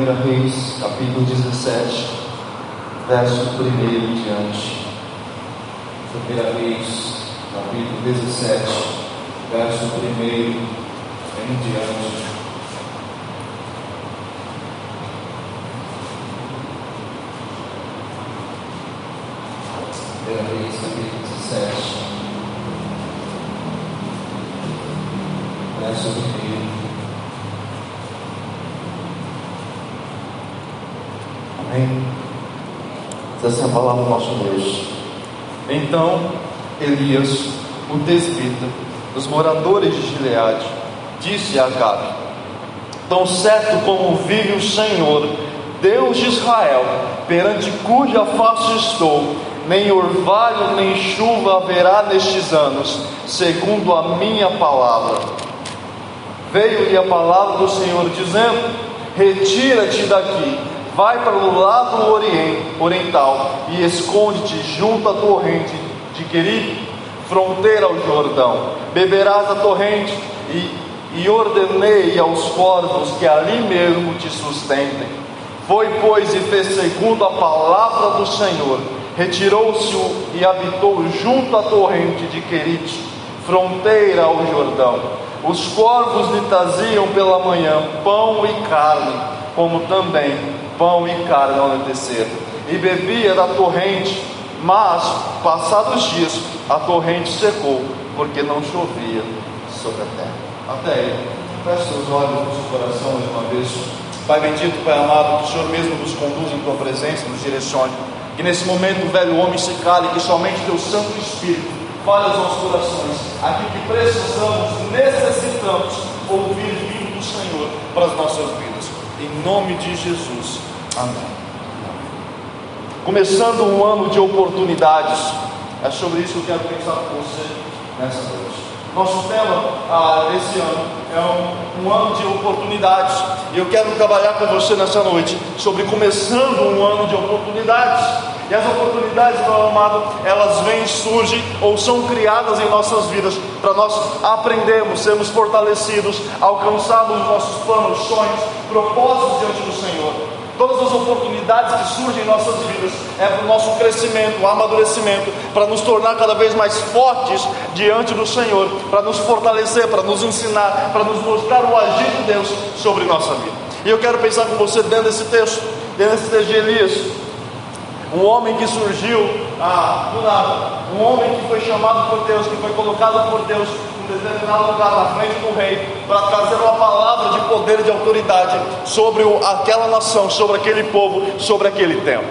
1 Reis, capítulo 17, verso 1 em diante. 1 Reis, capítulo 17, verso 1 em diante. Primeira Reis, capítulo 17, verso 1. Amém? Diz assim a palavra do nosso Deus. Então Elias, o desbita, dos moradores de Gileade, disse a Acabe: Tão certo como vive o Senhor, Deus de Israel, perante cuja face estou, nem orvalho nem chuva haverá nestes anos, segundo a minha palavra. Veio-lhe a palavra do Senhor dizendo: Retira-te daqui, vai para o lado oriental e esconde-te junto à torrente de Queribe, fronteira ao Jordão. Beberás da torrente e, e ordenei aos corvos que ali mesmo te sustentem. Foi, pois, e fez segundo a palavra do Senhor. Retirou-se e habitou junto à torrente de Querite, fronteira ao Jordão. Os corvos lhe traziam pela manhã pão e carne, como também pão e carne ao anoitecer. E bebia da torrente, mas, passados dias, a torrente secou, porque não chovia sobre a terra. Até aí, feche seus olhos no seu coração mais uma vez. Pai bendito, Pai amado, que o Senhor mesmo nos conduza em tua presença, nos direcione. Que nesse momento o velho homem se cale, que somente teu Santo Espírito fale aos nossos corações. Aquilo que precisamos, necessitamos ouvir vindo do Senhor para as nossas vidas. Em nome de Jesus. Começando um ano de oportunidades. É sobre isso que eu quero pensar com você nessa noite. Nosso tema ah, desse ano é um, um, ano de oportunidades. E eu quero trabalhar com você nessa noite sobre começando um ano de oportunidades. E as oportunidades, meu amado, elas vêm, surgem ou são criadas em nossas vidas para nós aprendermos, sermos fortalecidos, alcançarmos os nossos planos, sonhos, propósitos diante do Senhor. Todas as oportunidades que surgem em nossas vidas é para o nosso crescimento, amadurecimento, para nos tornar cada vez mais fortes diante do Senhor, para nos fortalecer, para nos ensinar, para nos mostrar o agir de Deus sobre nossa vida. E eu quero pensar com você dentro desse texto, dentro desse texto de Elias, um homem que surgiu ah, do nada, um homem que foi chamado por Deus, que foi colocado por Deus determinado lugar na frente do rei para trazer uma palavra de poder e de autoridade sobre o, aquela nação, sobre aquele povo, sobre aquele tempo.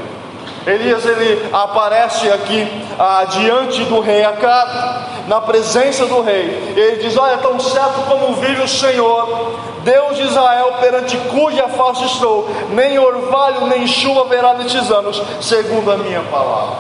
Elias ele aparece aqui ah, diante do rei Acabe, na presença do rei. Ele diz: Olha, tão certo como vive o Senhor, Deus de Israel, perante cuja face estou, nem orvalho nem chuva haverá nestes anos, segundo a minha palavra.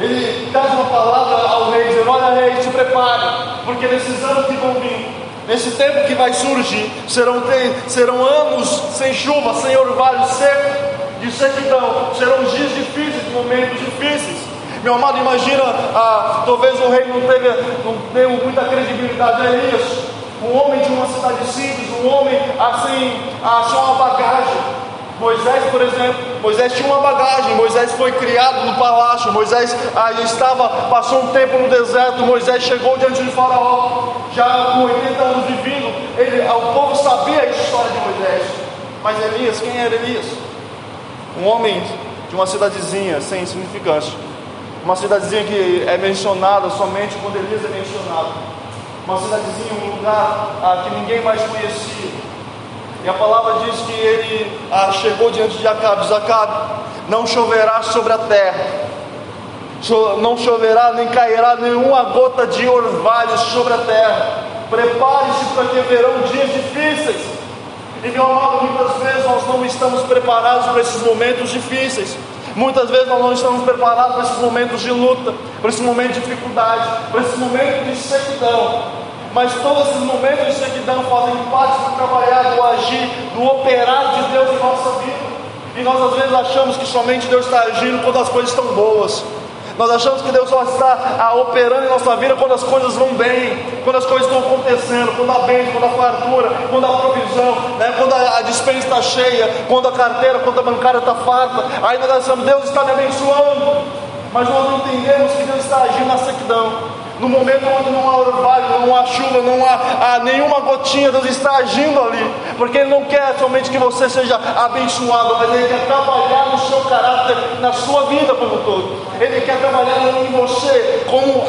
Ele traz uma palavra ao rei, dizendo: Olha, rei, se prepare, porque nesses anos que vão vir, nesse tempo que vai surgir, serão, serão anos sem chuva, sem orvalho seco, de sequidão, serão dias difíceis, momentos difíceis. Meu amado, imagina, ah, talvez o rei não teve, não teve muita credibilidade, é isso. Um homem de uma cidade simples, um homem assim, ah, só uma bagagem. Moisés, por exemplo, Moisés tinha uma bagagem, Moisés foi criado no palácio, Moisés aí estava, passou um tempo no deserto, Moisés chegou diante de Faraó, já com 80 anos vivendo, ele, o povo sabia a história de Moisés. Mas Elias, quem era Elias? Um homem de uma cidadezinha sem significância, uma cidadezinha que é mencionada somente quando Elias é mencionado, uma cidadezinha, um lugar ah, que ninguém mais conhecia. E a palavra diz que ele ah, chegou diante de Acabe, diz Acabe, não choverá sobre a terra, não choverá nem cairá nenhuma gota de orvalho sobre a terra. Prepare-se para que verão dias difíceis. E meu amado, muitas vezes nós não estamos preparados para esses momentos difíceis. Muitas vezes nós não estamos preparados para esses momentos de luta, para esse momento de dificuldade, para esse momento de sequidão. Mas todos esses momentos de sequidão fazem parte do trabalhar, do agir, do operar de Deus em nossa vida. E nós às vezes achamos que somente Deus está agindo quando as coisas estão boas. Nós achamos que Deus só está ah, operando em nossa vida quando as coisas vão bem, quando as coisas estão acontecendo, quando a bênção, quando a fartura, quando a provisão, né, quando a, a dispensa está cheia, quando a carteira, quando a bancária está farta, ainda nós estamos, Deus está me abençoando, mas nós não entendemos que Deus está agindo na sequidão. No momento onde não há orvalho, não há chuva, não há, há, nenhuma gotinha, Deus está agindo ali, porque Ele não quer somente que você seja abençoado, mas Ele quer trabalhar no seu caráter, na sua vida como todo. Ele quer trabalhar em você como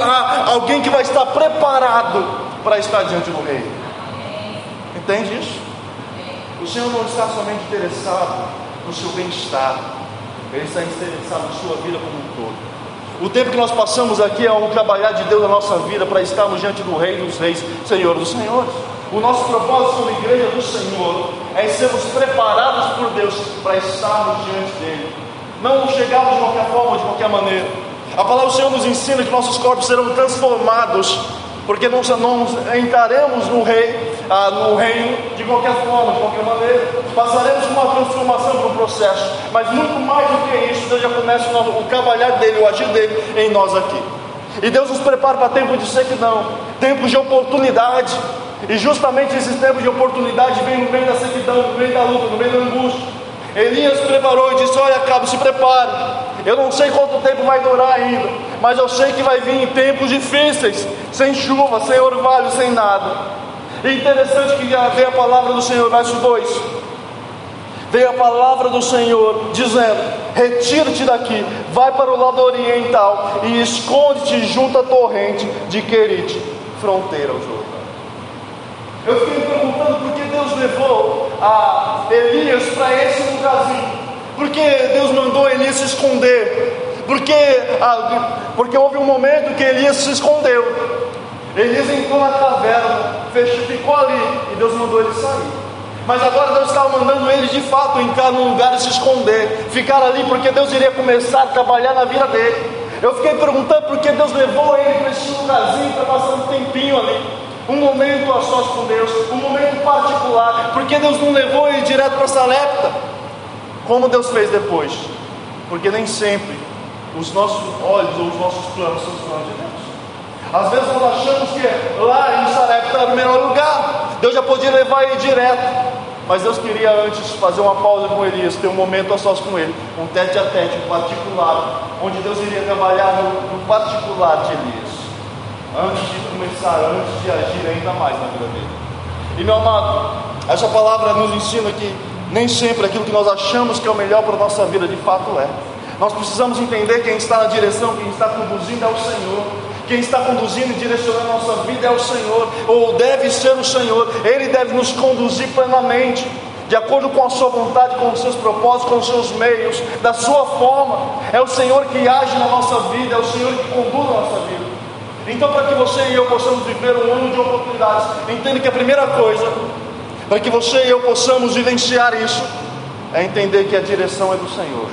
alguém que vai estar preparado para estar diante do Rei. Entende isso? O Senhor não está somente interessado no seu bem-estar, Ele está interessado na sua vida como um todo. O tempo que nós passamos aqui é um trabalhar de Deus na nossa vida para estarmos diante do Rei dos Reis, Senhor dos Senhores. O nosso propósito como igreja do Senhor é sermos preparados por Deus para estarmos diante dele. Não chegarmos de qualquer forma, de qualquer maneira. A palavra do Senhor nos ensina que nossos corpos serão transformados, porque não entraremos no rei, ah, no reino de qualquer forma, de qualquer maneira. Passaremos por uma transformação, por um processo. Mas muito mais do que isso, Deus já começa o, o trabalhar dele, o agir dele em nós aqui. E Deus nos prepara para tempos de sequidão, tempos de oportunidade. E justamente esses tempos de oportunidade vêm no meio da sequidão, no meio da luta, no meio da angústia. Elias preparou e disse: Olha, Cabo, se prepare. Eu não sei quanto tempo vai durar ainda, mas eu sei que vai vir em tempos difíceis, sem chuva, sem orvalho, sem nada. É interessante que veio a palavra do Senhor, verso 2. Veio a palavra do Senhor dizendo: Retira-te daqui, vai para o lado oriental e esconde-te junto à torrente de Querite, fronteira ao Jordão. Eu fiquei me perguntando por que Deus levou a Elias para esse lugarzinho. Por que Deus mandou Elias se esconder? Porque, porque houve um momento que Elias se escondeu. Elias entrou na caverna, ficou ali e Deus mandou ele sair. Mas agora Deus estava mandando ele de fato entrar num lugar e se esconder, ficar ali porque Deus iria começar a trabalhar na vida dele. Eu fiquei perguntando por que Deus levou ele para esse lugarzinho para passar um tempinho ali, um momento a sós com Deus, um momento particular. Por que Deus não levou ele direto para Salepta, como Deus fez depois? Porque nem sempre os nossos olhos ou os nossos planos são os planos de Deus. Às vezes nós achamos que lá em Sarepta era o melhor lugar, Deus já podia levar ele direto. Mas Deus queria antes fazer uma pausa com Elias, ter um momento a sós com ele, um tete a tete, um particular, onde Deus iria trabalhar no, no particular de Elias, antes de começar, antes de agir ainda mais na vida dele. E meu amado, essa palavra nos ensina que nem sempre aquilo que nós achamos que é o melhor para a nossa vida de fato é. Nós precisamos entender quem está na direção, quem está conduzindo é o Senhor. Quem está conduzindo e direcionando a nossa vida é o Senhor, ou deve ser o Senhor, Ele deve nos conduzir plenamente, de acordo com a Sua vontade, com os seus propósitos, com os seus meios, da Sua forma. É o Senhor que age na nossa vida, é o Senhor que conduz a nossa vida. Então, para que você e eu possamos viver um ano de oportunidades, entenda que a primeira coisa, para que você e eu possamos vivenciar isso, é entender que a direção é do Senhor,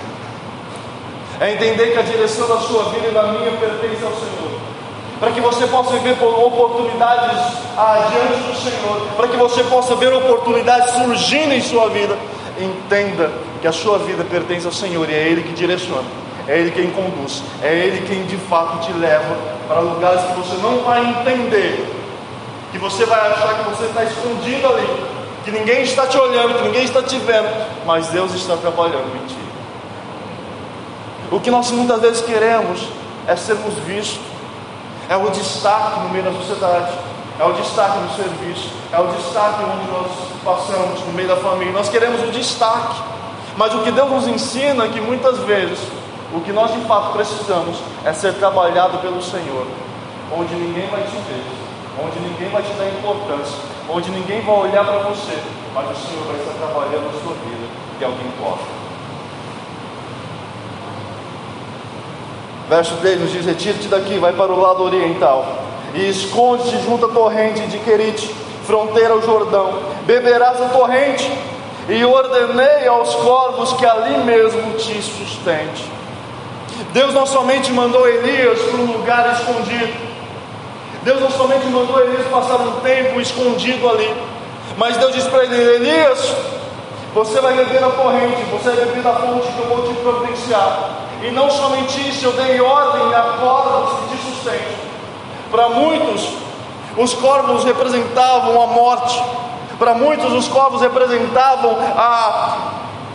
é entender que a direção da sua vida e da minha pertence ao Senhor para que você possa viver oportunidades adiante do Senhor, para que você possa ver oportunidades surgindo em sua vida. Entenda que a sua vida pertence ao Senhor e é Ele que direciona, é Ele quem conduz, é Ele quem de fato te leva para lugares que você não vai entender, que você vai achar que você está escondido ali, que ninguém está te olhando, que ninguém está te vendo, mas Deus está trabalhando em ti. O que nós muitas vezes queremos é sermos vistos é o destaque no meio da sociedade, é o destaque no serviço, é o destaque onde nós passamos, no meio da família. Nós queremos o destaque, mas o que Deus nos ensina é que muitas vezes o que nós de fato precisamos é ser trabalhado pelo Senhor, onde ninguém vai te ver, onde ninguém vai te dar importância, onde ninguém vai olhar para você, mas o Senhor vai estar trabalhando na sua vida e alguém pode. Verso 3 nos diz: Retira-te daqui, vai para o lado oriental, e esconde-te junto à torrente de Querite, fronteira ao Jordão. Beberás a torrente, e ordenei aos corvos que ali mesmo te sustente. Deus não somente mandou Elias para um lugar escondido, Deus não somente mandou Elias passar um tempo escondido ali, mas Deus disse para ele: Elias, você vai beber a corrente, você vai beber da fonte que eu vou te providenciar. E não somente isso, eu dei ordem a corvos que te sustentam. Para muitos, os corvos representavam a morte, Para muitos, os corvos representavam a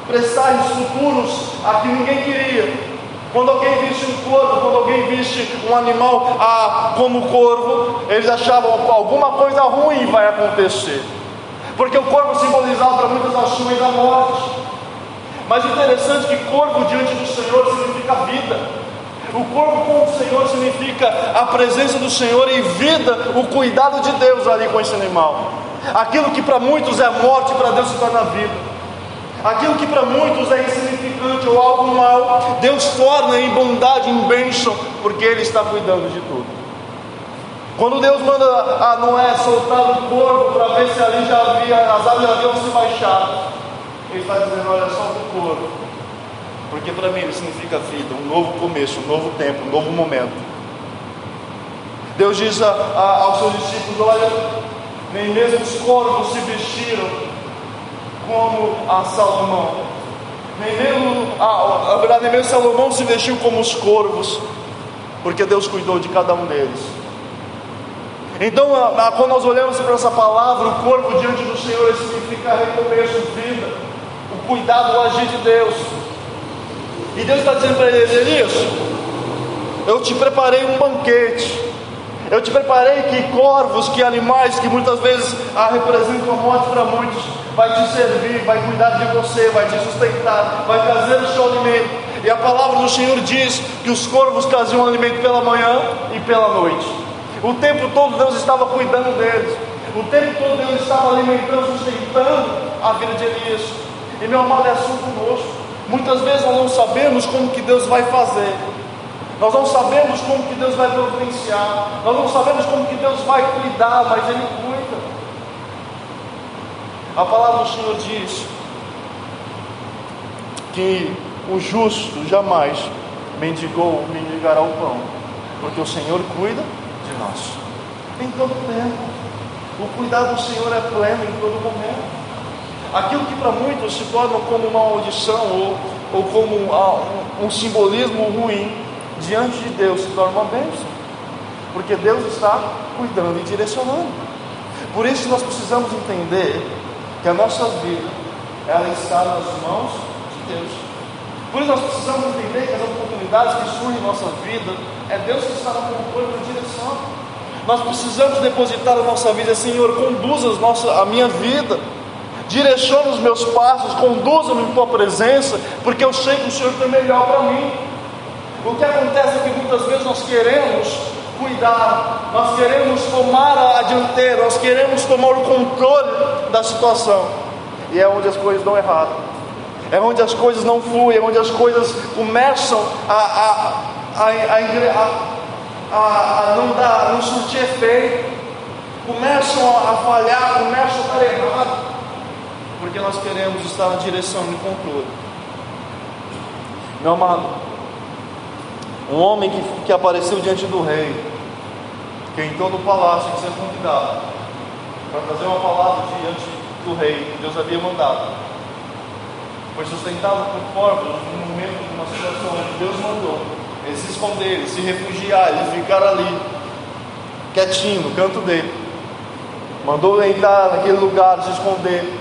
presságios futuros a que ninguém queria. Quando alguém visse um corvo, quando alguém visse um animal ah, como corvo, eles achavam que alguma coisa ruim vai acontecer. Porque o corvo simbolizava para muitas nações a morte. Mas interessante que corvo diante do Senhor significa vida. O corpo com o Senhor significa a presença do Senhor e vida, o cuidado de Deus ali com esse animal. Aquilo que para muitos é morte, para Deus se torna vida. Aquilo que para muitos é insignificante ou algo mal, Deus torna em bondade, em bênção, porque Ele está cuidando de tudo. Quando Deus manda a Noé soltar o corpo para ver se ali já havia, as águas já haviam se baixado, Ele está dizendo: Olha, solta o corpo, porque para mim ele significa vida, um novo começo, um novo tempo, um novo momento. Deus diz a, a, aos seus discípulos: Olha, nem mesmo os corvos se vestiram como a Salomão. Nem mesmo, a, a verdade, nem mesmo Salomão se vestiu como os corvos, porque Deus cuidou de cada um deles. Então, a, a, quando nós olhamos para essa palavra, o corpo diante do Senhor significa recomeço, vida, o cuidado, o agir de Deus. E Deus está dizendo para ele, Elias, eu te preparei um banquete. Eu te preparei que corvos, que animais, que muitas vezes ah, representam a morte para muitos, vai te servir, vai cuidar de você, vai te sustentar, vai trazer o seu alimento. E a palavra do Senhor diz que os corvos traziam alimento pela manhã e pela noite. O tempo todo Deus estava cuidando deles. O tempo todo Deus estava alimentando, sustentando a vida de Elias. E meu amado é assim conosco. Muitas vezes nós não sabemos como que Deus vai fazer. Nós não sabemos como que Deus vai providenciar. Nós não sabemos como que Deus vai cuidar, mas Ele cuida. A palavra do Senhor diz que o justo jamais mendigou, mendigará o pão, porque o Senhor cuida de nós em todo tempo. O cuidado do Senhor é pleno em todo momento. Aquilo que para muitos se torna como uma audição ou, ou como um, um simbolismo ruim, diante de Deus se torna uma bênção, porque Deus está cuidando e direcionando. Por isso nós precisamos entender que a nossa vida ela está nas mãos de Deus. Por isso nós precisamos entender que as oportunidades que surgem em nossa vida é Deus que está no controle da direção. Nós precisamos depositar a nossa vida, Senhor, conduza a minha vida, direcione os meus passos, conduza-me em tua presença, porque eu sei que o Senhor tem melhor para mim. O que acontece é que muitas vezes nós queremos cuidar, nós queremos tomar a dianteira, nós queremos tomar o controle da situação, e é onde as coisas dão errado, é onde as coisas não fluem, é onde as coisas começam a, a, a, a, a não dar, a não surtir efeito, começam a falhar, começam a dar errado, porque nós queremos estar na direção e no controle. Meu amado, um homem que, que apareceu diante do rei, que entrou no palácio de ser convidado para trazer uma palavra diante do rei que Deus havia mandado. Foi sustentado por corpos no momento de uma situação onde Deus mandou eles se esconderem, se refugiar, eles ficaram ali, quietinho, no canto dele. Mandou entrar naquele lugar, se esconder.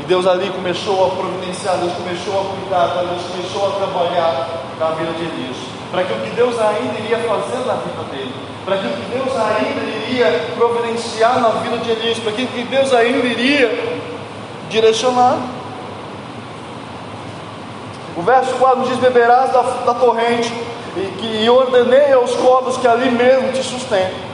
E Deus ali começou a providenciar, Deus começou a cuidar, Deus começou a trabalhar na vida de Elias. Para que o que Deus ainda iria fazer na vida dele para aquilo que Deus ainda iria providenciar na vida de Elias, para aquilo que Deus ainda iria direcionar. O verso 4 diz: Beberás da, da torrente, e que e ordenei aos corvos que ali mesmo te sustentem.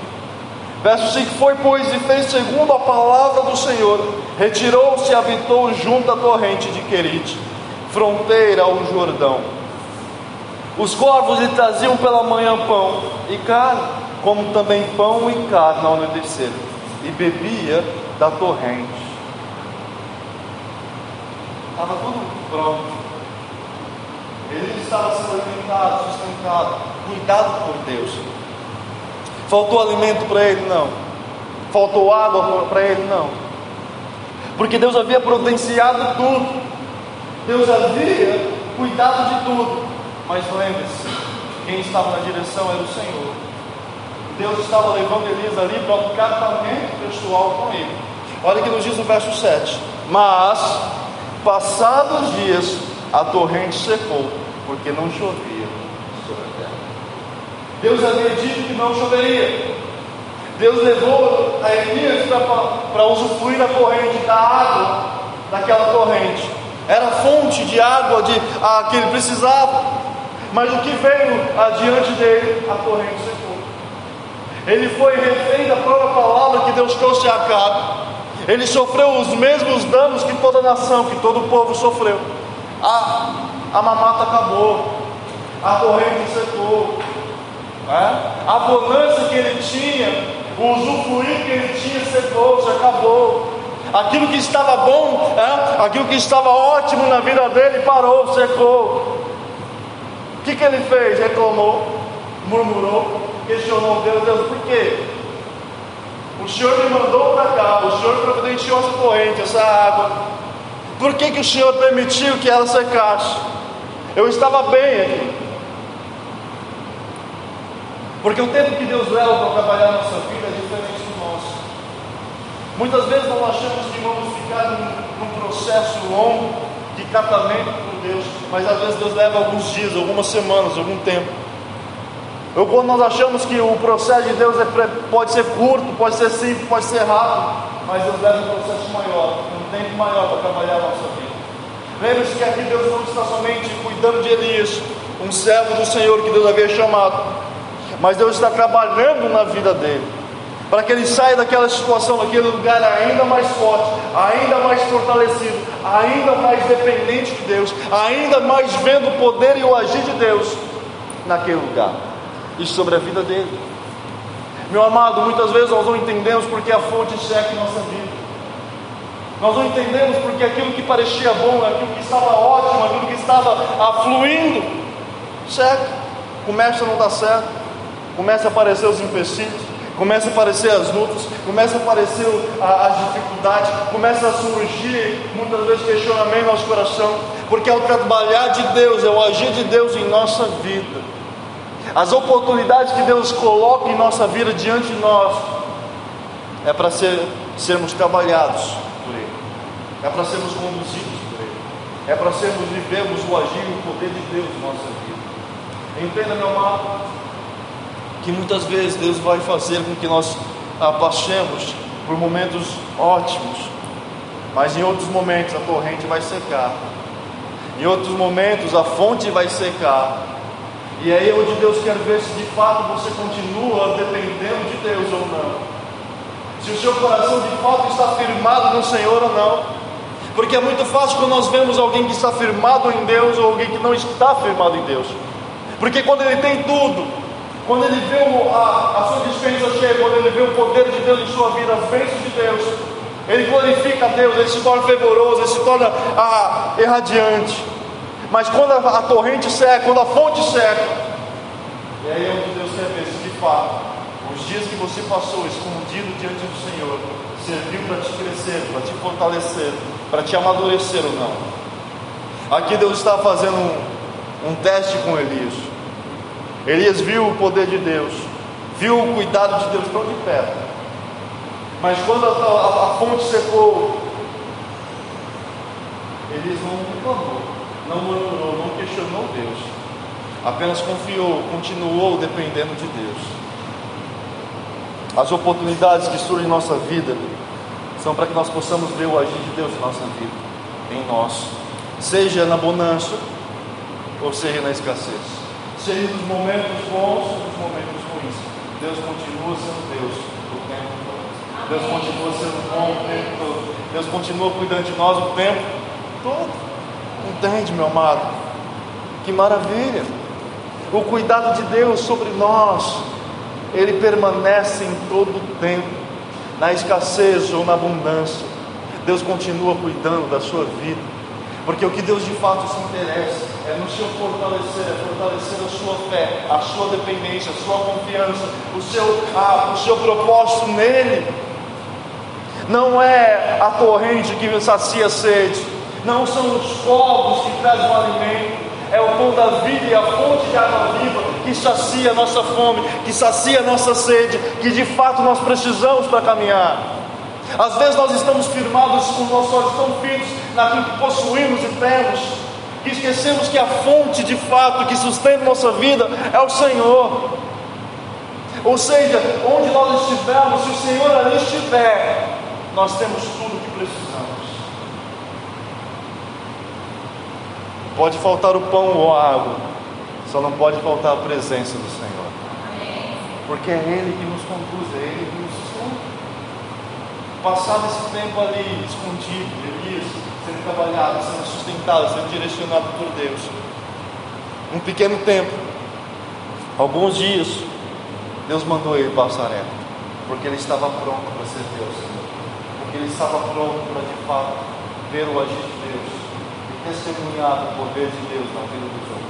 Verso 5: Foi, pois, e fez segundo a palavra do Senhor, retirou-se e habitou junto à torrente de Querite, fronteira ao Jordão. Os corvos lhe traziam pela manhã pão e carne, como também pão e carne ao anoitecer, e bebia da torrente. Estava tudo pronto. Ele estava sendo alimentado, sustentado, cuidado por Deus. Faltou alimento para ele? Não. Faltou água para ele? Não. Porque Deus havia providenciado tudo. Deus havia cuidado de tudo. Mas lembre-se, quem estava na direção era o Senhor. Deus estava levando Elias ali para um tratamento pessoal com ele. Olha que nos diz o verso 7. Mas, passados os dias, a torrente secou, porque não chovia. Deus havia dito que não choveria. Deus levou a Elias para usufruir da corrente, da água daquela torrente. Era fonte de água de, a, que ele precisava. Mas o que veio adiante dele, a corrente secou. Ele foi refém da própria palavra que Deus trouxe a cabo. Ele sofreu os mesmos danos que toda a nação, que todo o povo sofreu. A, a mamata acabou, a corrente secou, né? a bonança que ele tinha, o usufruir que ele tinha secou, se acabou. Aquilo que estava bom, é? aquilo que estava ótimo na vida dele parou, secou. O que, que ele fez? Reclamou, murmurou, questionou Deus, Deus, por quê? O Senhor me mandou para cá, o Senhor providenciou essa corrente, essa água. Por que, que o Senhor permitiu que ela secasse? Eu estava bem aqui. Porque o tempo que Deus leva para trabalhar a nossa vida é diferente do nosso. Muitas vezes nós achamos que vamos ficar num, num processo longo de catamento com Deus, mas às vezes Deus leva alguns dias, algumas semanas, algum tempo. Ou quando nós achamos que o processo de Deus é, pode ser curto, pode ser simples, pode ser rápido, mas Deus leva um processo maior, um tempo maior para trabalhar a nossa vida. Lembre-se que aqui Deus não está somente cuidando de Elias, um servo do Senhor que Deus havia chamado, mas Deus está trabalhando na vida dele, para que ele saia daquela situação, daquele lugar ainda mais forte, ainda mais fortalecido, ainda mais dependente de Deus, ainda mais vendo o poder e o agir de Deus naquele lugar e sobre a vida dele. Meu amado, muitas vezes nós não entendemos porque a fonte em nossa vida. Nós não entendemos porque aquilo que parecia bom, aquilo que estava ótimo, aquilo que estava afluindo, seca, começa a não dar certo, começa a aparecer os empecilhos, começa a aparecer as lutas, começa a aparecer as dificuldades, começa a surgir muitas vezes questionamento no nosso coração, porque é o trabalhar de Deus, é o agir de Deus em nossa vida as oportunidades que Deus coloca em nossa vida diante de nós, é para ser, sermos trabalhados por Ele, é para sermos conduzidos por Ele, é para sermos vivemos o agir e o poder de Deus em nossa vida. Entenda, meu amado, que muitas vezes Deus vai fazer com que nós passemos por momentos ótimos, mas em outros momentos a corrente vai secar, em outros momentos a fonte vai secar, e aí é onde Deus quer ver se de fato você continua dependendo de Deus ou não. Se o seu coração de fato está firmado no Senhor ou não. Porque é muito fácil quando nós vemos alguém que está firmado em Deus ou alguém que não está firmado em Deus. Porque quando ele tem tudo, quando ele vê a, a sua dispensa cheia, quando ele vê o poder de Deus em sua vida, bênçãos de Deus, ele glorifica a Deus, ele se torna fervoroso, ele se torna ah, irradiante. Mas quando a, a torrente seca, quando a fonte seca, e aí é onde Deus se de fato os dias que você passou escondido diante do Senhor serviu para te crescer, para te fortalecer, para te amadurecer ou não. Aqui Deus está fazendo um, um teste com Elias. Elias viu o poder de Deus, viu o cuidado de Deus tão de perto. Mas quando a, a, a fonte secou, Elias não reclamou não murmurou, não questionou Deus, apenas confiou, continuou dependendo de Deus. As oportunidades que surgem em nossa vida são para que nós possamos ver o agir de Deus em nossa vida, em nós, seja na bonança ou seja na escassez, seja nos momentos bons ou nos momentos ruins. Deus continua sendo Deus o tempo todo. Deus continua sendo bom o tempo todo. Deus continua cuidando de nós o tempo todo. Entende, meu amado? Que maravilha! O cuidado de Deus sobre nós, ele permanece em todo o tempo, na escassez ou na abundância. Deus continua cuidando da sua vida, porque o que Deus de fato se interessa é no seu fortalecer, é fortalecer a sua fé, a sua dependência, a sua confiança, o seu, ah, o seu propósito nele. Não é a corrente que sacia a sede, não são os povos que trazem o alimento, é o pão da vida e a fonte de água viva que sacia a nossa fome, que sacia a nossa sede, que de fato nós precisamos para caminhar. Às vezes nós estamos firmados com os nossos olhos tão fitos naquilo que possuímos e temos, que esquecemos que a fonte de fato que sustenta nossa vida é o Senhor. Ou seja, onde nós estivermos, se o Senhor ali estiver, nós temos tudo o que precisamos. Pode faltar o pão ou a água, só não pode faltar a presença do Senhor. Porque é Ele que nos conduz, é Ele que nos sustenta. Passado esse tempo ali escondido, Elias, sendo trabalhado, sendo sustentado, sendo direcionado por Deus. Um pequeno tempo, alguns dias, Deus mandou ele para o porque ele estava pronto para ao Senhor, porque ele estava pronto para de fato ver o agir de Deus e testemunhar o poder de Deus na vida dos outros.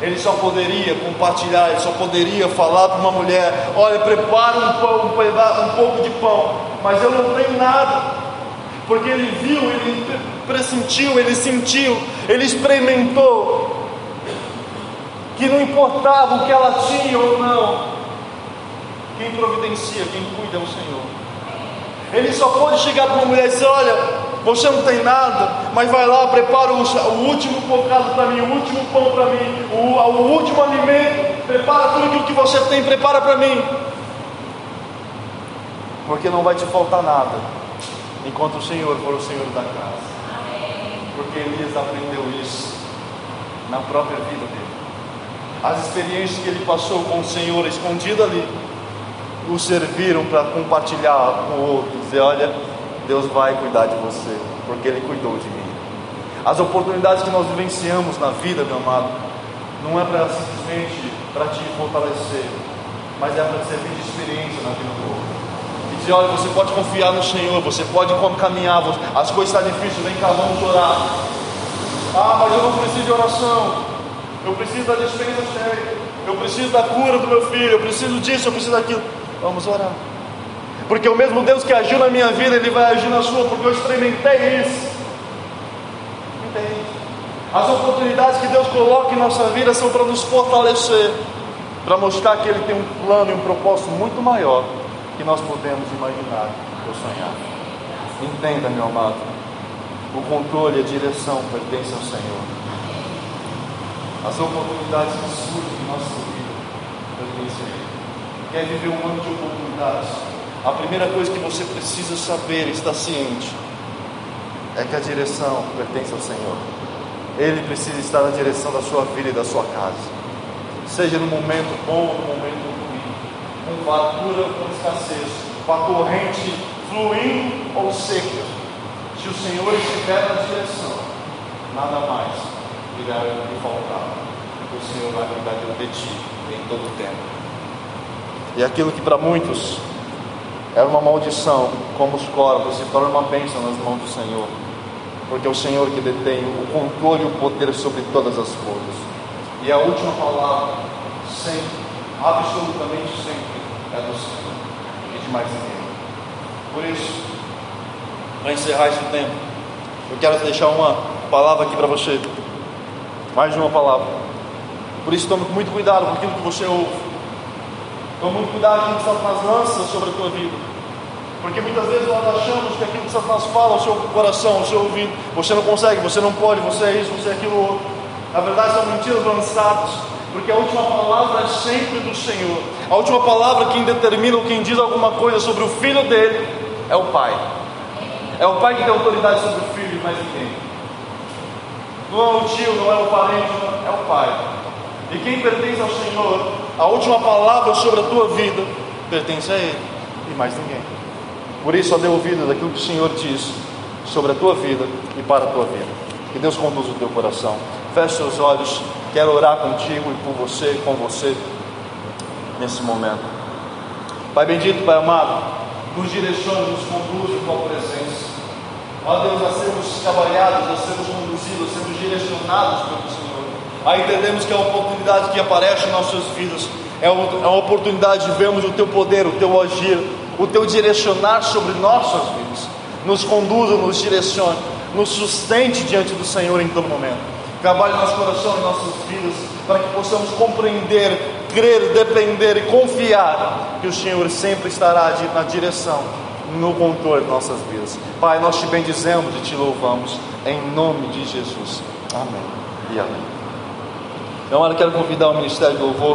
Ele só poderia compartilhar, ele só poderia falar para uma mulher: Olha, prepara um, pão, um pouco de pão, mas eu não tenho nada, porque ele viu, ele pressentiu, ele sentiu, ele experimentou que não importava o que ela tinha ou não, quem providencia, quem cuida é o Senhor. Ele só pode chegar para uma mulher e dizer: Olha, você não tem nada, mas vai lá, prepara o, o último bocado para mim, o último pão para mim, o, o, último alimento, prepara tudo aquilo que você tem, prepara para mim. Porque não vai te faltar nada, enquanto o Senhor for o Senhor da casa. Porque Elias aprendeu isso na própria vida dele. As experiências que ele passou com o Senhor escondido ali o serviram para compartilhar com o outro, dizer: Olha, Deus vai cuidar de você, porque Ele cuidou de mim. As oportunidades que nós vivenciamos na vida, meu amado, não é para simplesmente para te fortalecer, mas é para servir de experiência na vida do outro. Dizer: Olha, você pode confiar no Senhor, você pode caminhar, as coisas estão difíceis, vem cá, vamos orar. Ah, mas eu não preciso de oração, eu preciso da dispensa cheia, eu preciso da cura do meu filho, eu preciso disso, eu preciso daquilo. Vamos orar. Porque o mesmo Deus que agiu na minha vida, Ele vai agir na sua, porque eu experimentei isso. Entende? As oportunidades que Deus coloca em nossa vida são para nos fortalecer, para mostrar que Ele tem um plano e um propósito muito maior que nós podemos imaginar ou sonhar. Entenda, meu amado, o controle e a direção pertencem ao Senhor. As oportunidades que surgem em nossa vida pertencem a Ele quer viver um ano de oportunidades, a primeira coisa que você precisa saber, estar ciente, é que a direção pertence ao Senhor. Ele precisa estar na direção da sua vida e da sua casa, seja no momento bom ou no momento com ou com escassez, com a corrente fluindo ou seca. Se o Senhor estiver na direção, nada mais irá lhe faltar. O Senhor vai cuidar de ti em todo o tempo. E aquilo que para muitos era uma maldição, como os corpos, se torna uma bênção nas mãos do Senhor. Porque é o Senhor que detém o controle e o poder sobre todas as coisas. E a última palavra, sempre, absolutamente sempre, é e de mais ninguém. Por isso, para encerrar esse tempo, eu quero deixar uma palavra aqui para você. Mais uma palavra. Por isso, tome muito cuidado com aquilo que você ouve Toma muito cuidado com o que Satanás lança sobre a tua vida. Porque muitas vezes nós achamos que aquilo que Satanás fala ao seu coração, ao seu ouvido, você não consegue, você não pode, você é isso, você é aquilo outro. Na verdade são mentiras lançadas, porque a última palavra é sempre do Senhor. A última palavra quem determina ou quem diz alguma coisa sobre o filho dele é o Pai. É o Pai que tem autoridade sobre o filho mais ninguém. Não é o tio, não é o parente, é o Pai. E quem pertence ao Senhor a última palavra sobre a tua vida pertence a Ele e mais ninguém. Por isso, ó, dê ouvido daquilo que o Senhor diz sobre a tua vida e para a tua vida. Que Deus conduza o teu coração. Feche seus olhos. Quero orar contigo e por você e com você nesse momento. Pai bendito, Pai amado, nos direcione, nos conduz em tua presença. Ó Deus, a sermos trabalhados, a sermos conduzidos, a sermos direcionados pelo Senhor. Aí entendemos que é a oportunidade que aparece em nossas vidas é, é uma oportunidade de vermos o teu poder, o teu agir, o teu direcionar sobre nossas vidas. Nos conduza, nos direcione, nos sustente diante do Senhor em todo momento. Trabalhe nosso coração e nossas vidas para que possamos compreender, crer, depender e confiar que o Senhor sempre estará na direção no controle de nossas vidas. Pai, nós te bendizemos e te louvamos em nome de Jesus. Amém e amém. Então, eu quero convidar o Ministério do Louvor